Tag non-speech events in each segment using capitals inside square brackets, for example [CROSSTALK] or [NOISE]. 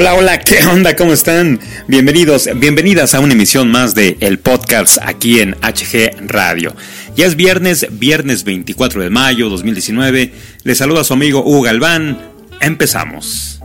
Hola, hola, ¿qué onda? ¿Cómo están? Bienvenidos, bienvenidas a una emisión más de El Podcast aquí en HG Radio. Ya es viernes, viernes 24 de mayo 2019. Les saluda su amigo Hugo Galván. Empezamos.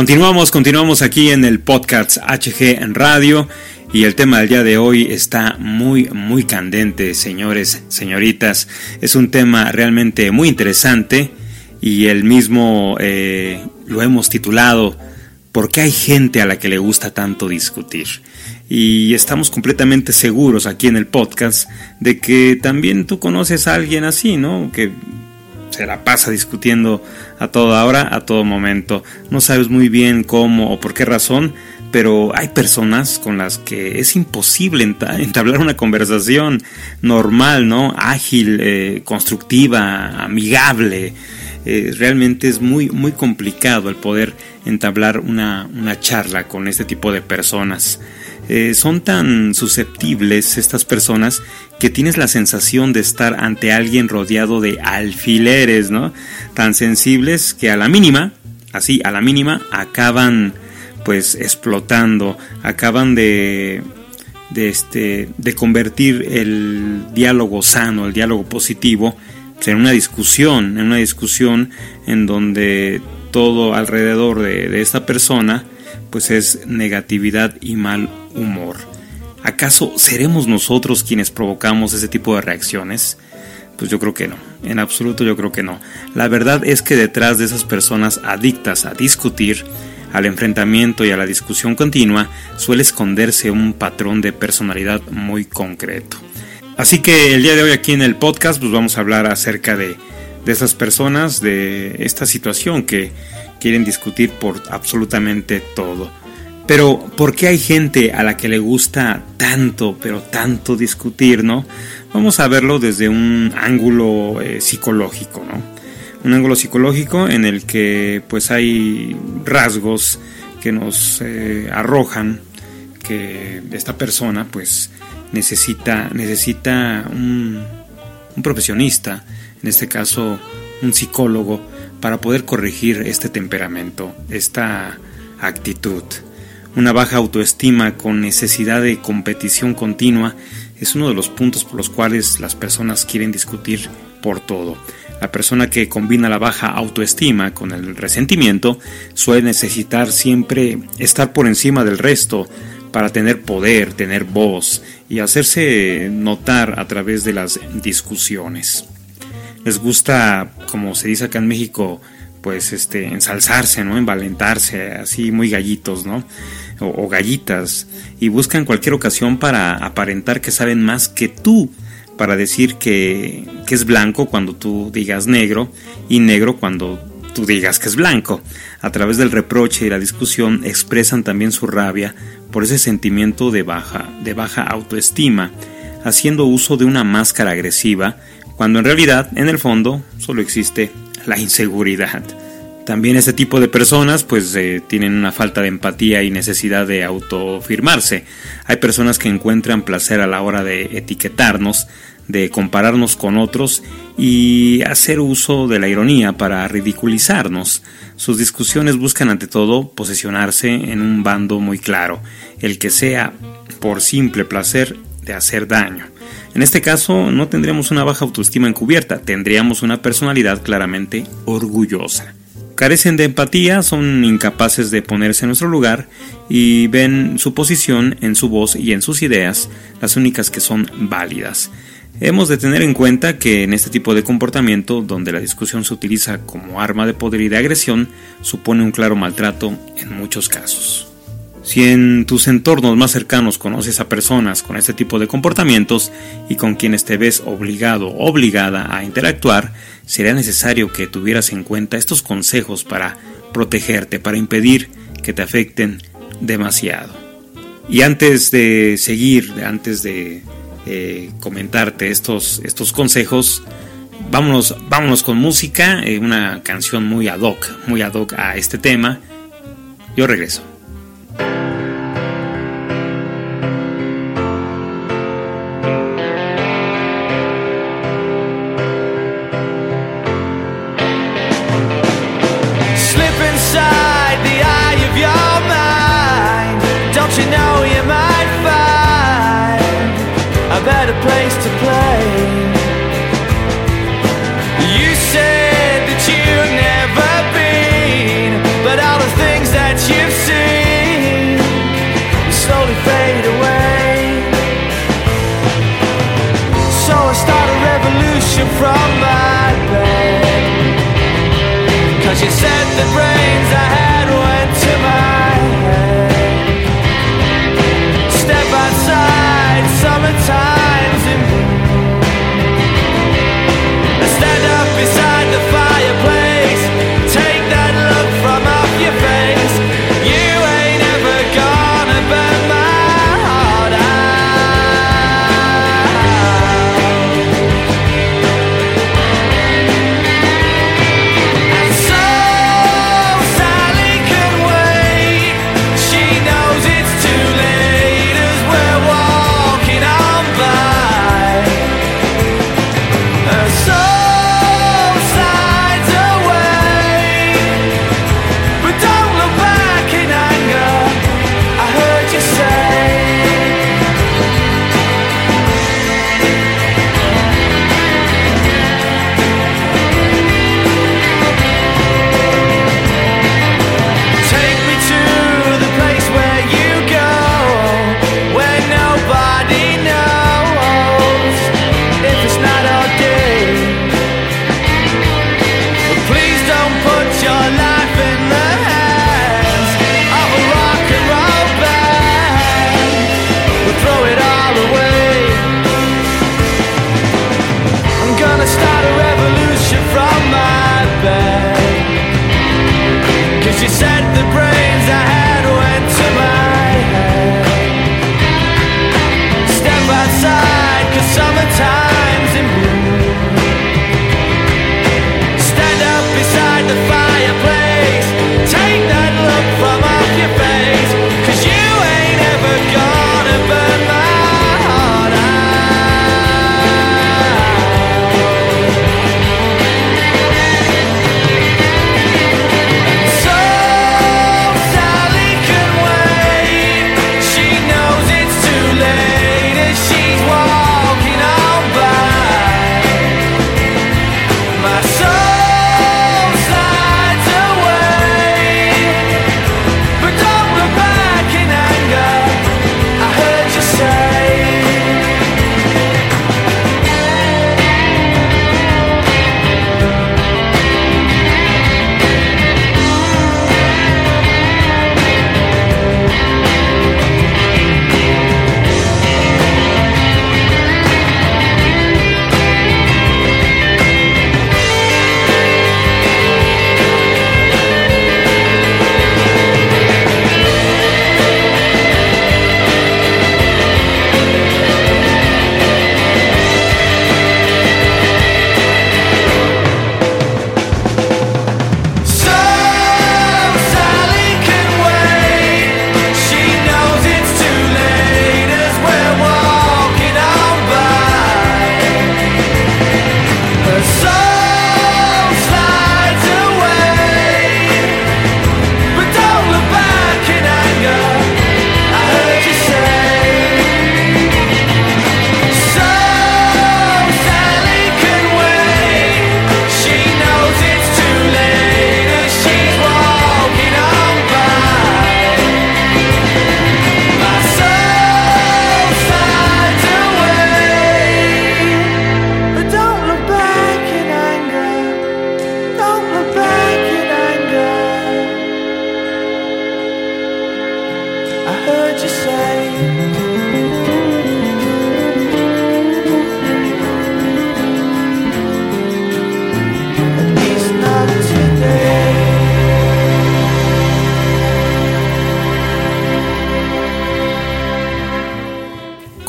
Continuamos, continuamos aquí en el podcast HG en radio y el tema del día de hoy está muy, muy candente, señores, señoritas. Es un tema realmente muy interesante y el mismo eh, lo hemos titulado ¿Por qué hay gente a la que le gusta tanto discutir? Y estamos completamente seguros aquí en el podcast de que también tú conoces a alguien así, ¿no? Que se la pasa discutiendo a toda hora, a todo momento. No sabes muy bien cómo o por qué razón, pero hay personas con las que es imposible [LAUGHS] entablar una conversación normal, ¿no? Ágil, eh, constructiva, amigable. Eh, realmente es muy, muy complicado el poder entablar una, una charla con este tipo de personas. Eh, son tan susceptibles estas personas que tienes la sensación de estar ante alguien rodeado de alfileres, ¿no? Tan sensibles que a la mínima, así, a la mínima, acaban pues explotando, acaban de, de, este, de convertir el diálogo sano, el diálogo positivo, en una discusión, en una discusión en donde todo alrededor de, de esta persona pues es negatividad y mal humor. ¿Acaso seremos nosotros quienes provocamos ese tipo de reacciones? Pues yo creo que no, en absoluto yo creo que no. La verdad es que detrás de esas personas adictas a discutir al enfrentamiento y a la discusión continua, suele esconderse un patrón de personalidad muy concreto. Así que el día de hoy aquí en el podcast pues vamos a hablar acerca de, de esas personas, de esta situación que quieren discutir por absolutamente todo. Pero, ¿por qué hay gente a la que le gusta tanto, pero tanto discutir, no? Vamos a verlo desde un ángulo eh, psicológico, ¿no? Un ángulo psicológico en el que pues hay rasgos que nos eh, arrojan que esta persona pues necesita, necesita un, un profesionista, en este caso un psicólogo, para poder corregir este temperamento, esta actitud. Una baja autoestima con necesidad de competición continua es uno de los puntos por los cuales las personas quieren discutir por todo. La persona que combina la baja autoestima con el resentimiento suele necesitar siempre estar por encima del resto para tener poder, tener voz y hacerse notar a través de las discusiones les gusta, como se dice acá en México, pues este, ensalzarse, ¿no? Envalentarse, así muy gallitos, ¿no? O, gallitas. Y buscan cualquier ocasión para aparentar que saben más que tú. Para decir que, que es blanco cuando tú digas negro y negro cuando tú digas que es blanco. A través del reproche y la discusión expresan también su rabia por ese sentimiento de baja, de baja autoestima, haciendo uso de una máscara agresiva cuando en realidad, en el fondo, solo existe la inseguridad. También este tipo de personas pues eh, tienen una falta de empatía y necesidad de autofirmarse. Hay personas que encuentran placer a la hora de etiquetarnos, de compararnos con otros y hacer uso de la ironía para ridiculizarnos. Sus discusiones buscan ante todo posesionarse en un bando muy claro, el que sea por simple placer de hacer daño. En este caso no tendríamos una baja autoestima encubierta, tendríamos una personalidad claramente orgullosa. Carecen de empatía, son incapaces de ponerse en nuestro lugar y ven su posición en su voz y en sus ideas las únicas que son válidas. Hemos de tener en cuenta que en este tipo de comportamiento, donde la discusión se utiliza como arma de poder y de agresión, supone un claro maltrato en muchos casos. Si en tus entornos más cercanos conoces a personas con este tipo de comportamientos y con quienes te ves obligado o obligada a interactuar, sería necesario que tuvieras en cuenta estos consejos para protegerte, para impedir que te afecten demasiado. Y antes de seguir, antes de eh, comentarte estos, estos consejos, vámonos, vámonos con música, eh, una canción muy ad hoc, muy ad hoc a este tema. Yo regreso.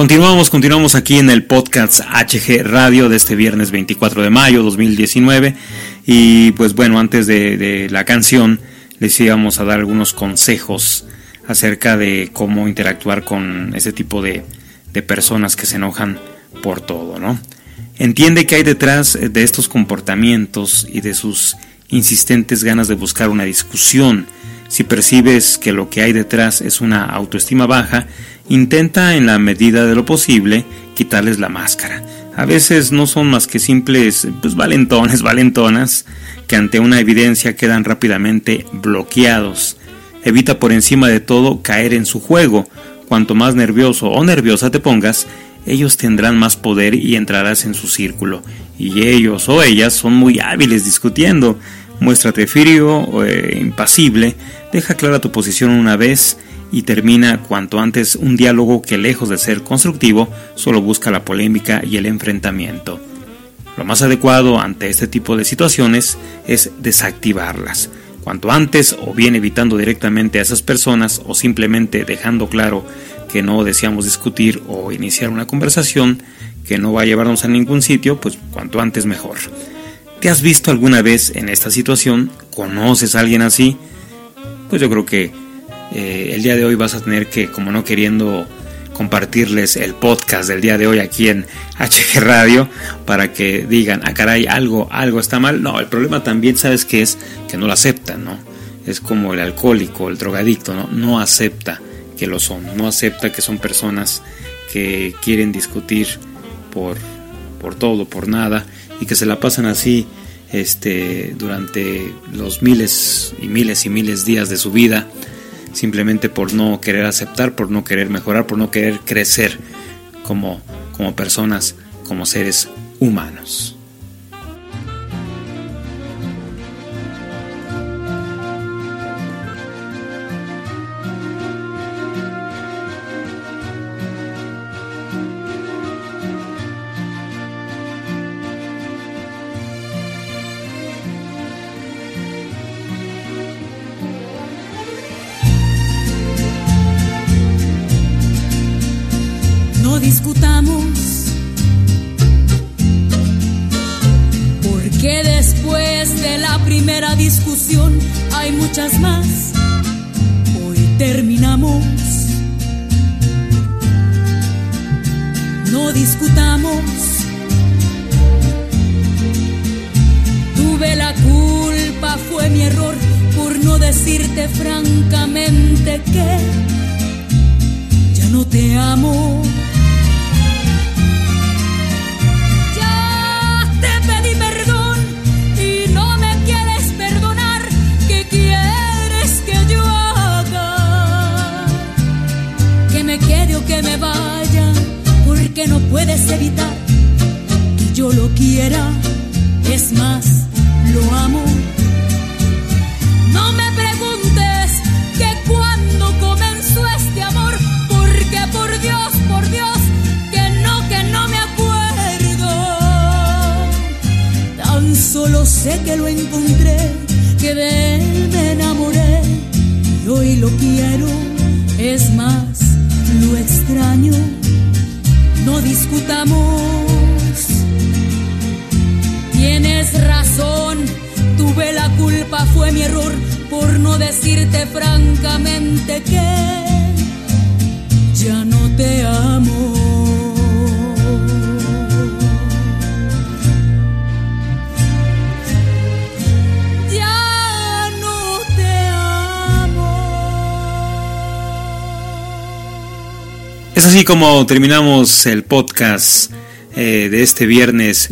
Continuamos, continuamos aquí en el podcast HG Radio de este viernes 24 de mayo 2019 y pues bueno, antes de, la canción les íbamos a dar algunos consejos acerca de cómo interactuar con ese tipo de, de personas que se enojan por todo, ¿no? Entiende que hay detrás de estos comportamientos y de sus insistentes ganas de buscar una discusión. Si percibes que lo que hay detrás es una autoestima baja, intenta en la medida de lo posible quitarles la máscara. A veces no son más que simples pues, valentones, valentonas, que ante una evidencia quedan rápidamente bloqueados. Evita por encima de todo caer en su juego. Cuanto más nervioso o nerviosa te pongas, ellos tendrán más poder y entrarás en su círculo. Y ellos o ellas son muy hábiles discutiendo. Muéstrate frío eh, impasible, deja clara tu posición una vez y termina cuanto antes un diálogo que lejos de ser constructivo solo busca la polémica y el enfrentamiento. Lo más adecuado ante este tipo de situaciones es desactivarlas. Cuanto antes o bien evitando directamente a esas personas o simplemente dejando claro que no deseamos discutir o iniciar una conversación que no va a llevarnos a ningún sitio, pues cuanto antes mejor. ¿Te has visto alguna vez en esta situación? ¿Conoces a alguien así? Pues yo creo que eh, el día de hoy vas a tener que, como no queriendo compartirles el podcast del día de hoy aquí en HG Radio para que digan, ah caray, algo, algo está mal. No, el problema también, ¿sabes qué es? Que no lo aceptan, ¿no? Es como el alcohólico, el drogadicto, ¿no? No acepta que lo son, no acepta que son personas que quieren discutir por, por todo, por nada y que se la pasan así este, durante los miles y miles y miles días de su vida simplemente por no querer aceptar, por no querer mejorar, por no querer crecer como, como personas, como seres humanos. Discutamos, tuve la culpa, fue mi error por no decirte francamente que ya no te amo. Ya te pedí perdón y no me quieres perdonar. ¿Qué quieres que yo haga? Que me quede o que me vaya que no puedes evitar que yo lo quiera, es más, lo amo. No me preguntes que cuando comenzó este amor, porque por Dios, por Dios, que no, que no me acuerdo. Tan solo sé que lo encontré, que de él me enamoré y hoy lo quiero, es más, lo extraño no discutamos. Tienes razón, tuve la culpa, fue mi error por no decirte francamente que ya no te amo. Como terminamos el podcast eh, de este viernes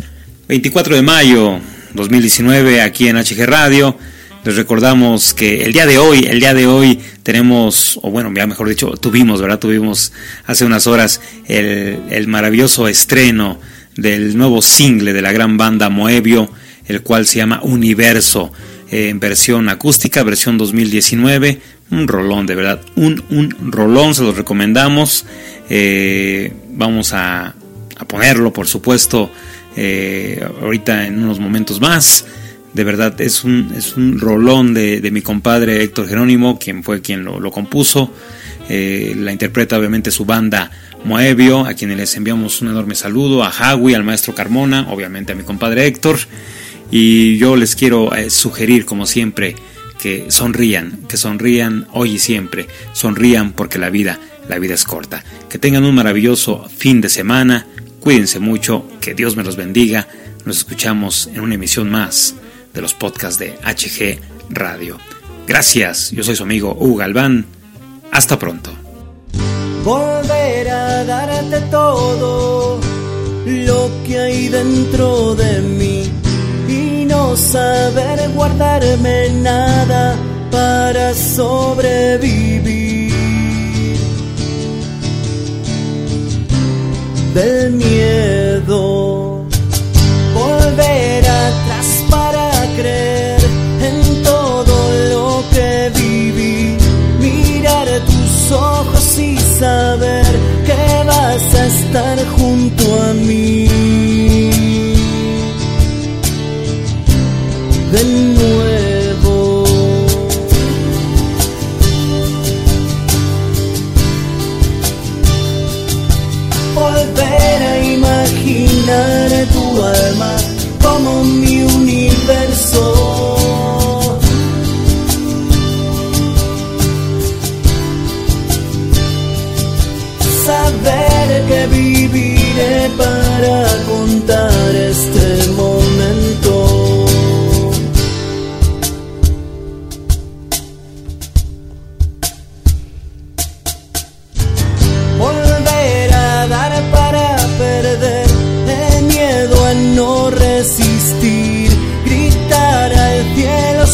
24 de mayo 2019 aquí en HG Radio. Les recordamos que el día de hoy, el día de hoy tenemos, o bueno, ya mejor dicho, tuvimos, ¿verdad? Tuvimos hace unas horas el, maravilloso estreno del nuevo single de la gran banda Moebio, el cual se llama Universo, en versión acústica, versión 2019. Un rolón, de verdad, un, un rolón, se los recomendamos. Eh, vamos a, ponerlo, por supuesto, eh, ahorita en unos momentos más. De verdad, es un, es un rolón de, mi compadre Héctor Jerónimo, quien fue quien lo, compuso. Eh, la interpreta obviamente su banda Moebio, a quienes les enviamos un enorme saludo, a Jawi, al maestro Carmona, obviamente a mi compadre Héctor. Y yo les quiero eh, sugerir, como siempre, que sonrían, que sonrían hoy y siempre, sonrían porque la vida, la vida es corta. Que tengan un maravilloso fin de semana, cuídense mucho, que Dios me los bendiga. Nos escuchamos en una emisión más de los podcasts de HG Radio. Gracias, yo soy su amigo Hugo Galván. Hasta pronto. Volver a darte todo lo que hay dentro de mí no saber guardarme nada para sobrevivir. Del miedo, volver atrás para creer en todo lo que viví, mirar tus ojos y saber que vas a estar junto a mí. De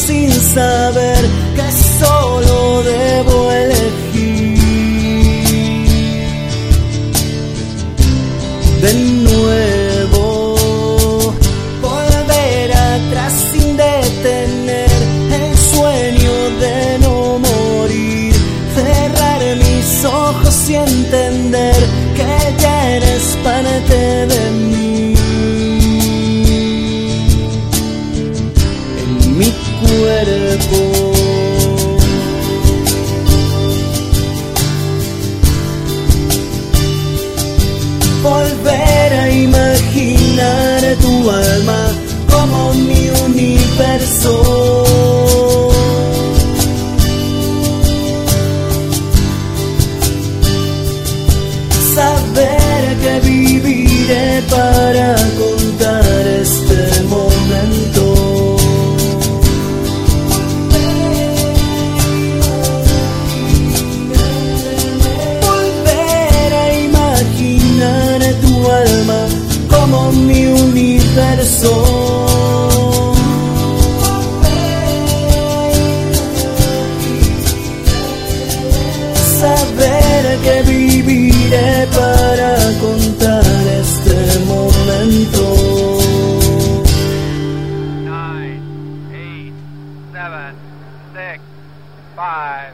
saber que solo debo elegir. De nuevo, volver atrás sin detener el sueño de no morir. Cerrar mis ojos y entender imaginar tu que viviré para contar este momento. nine, eight, seven, six, five,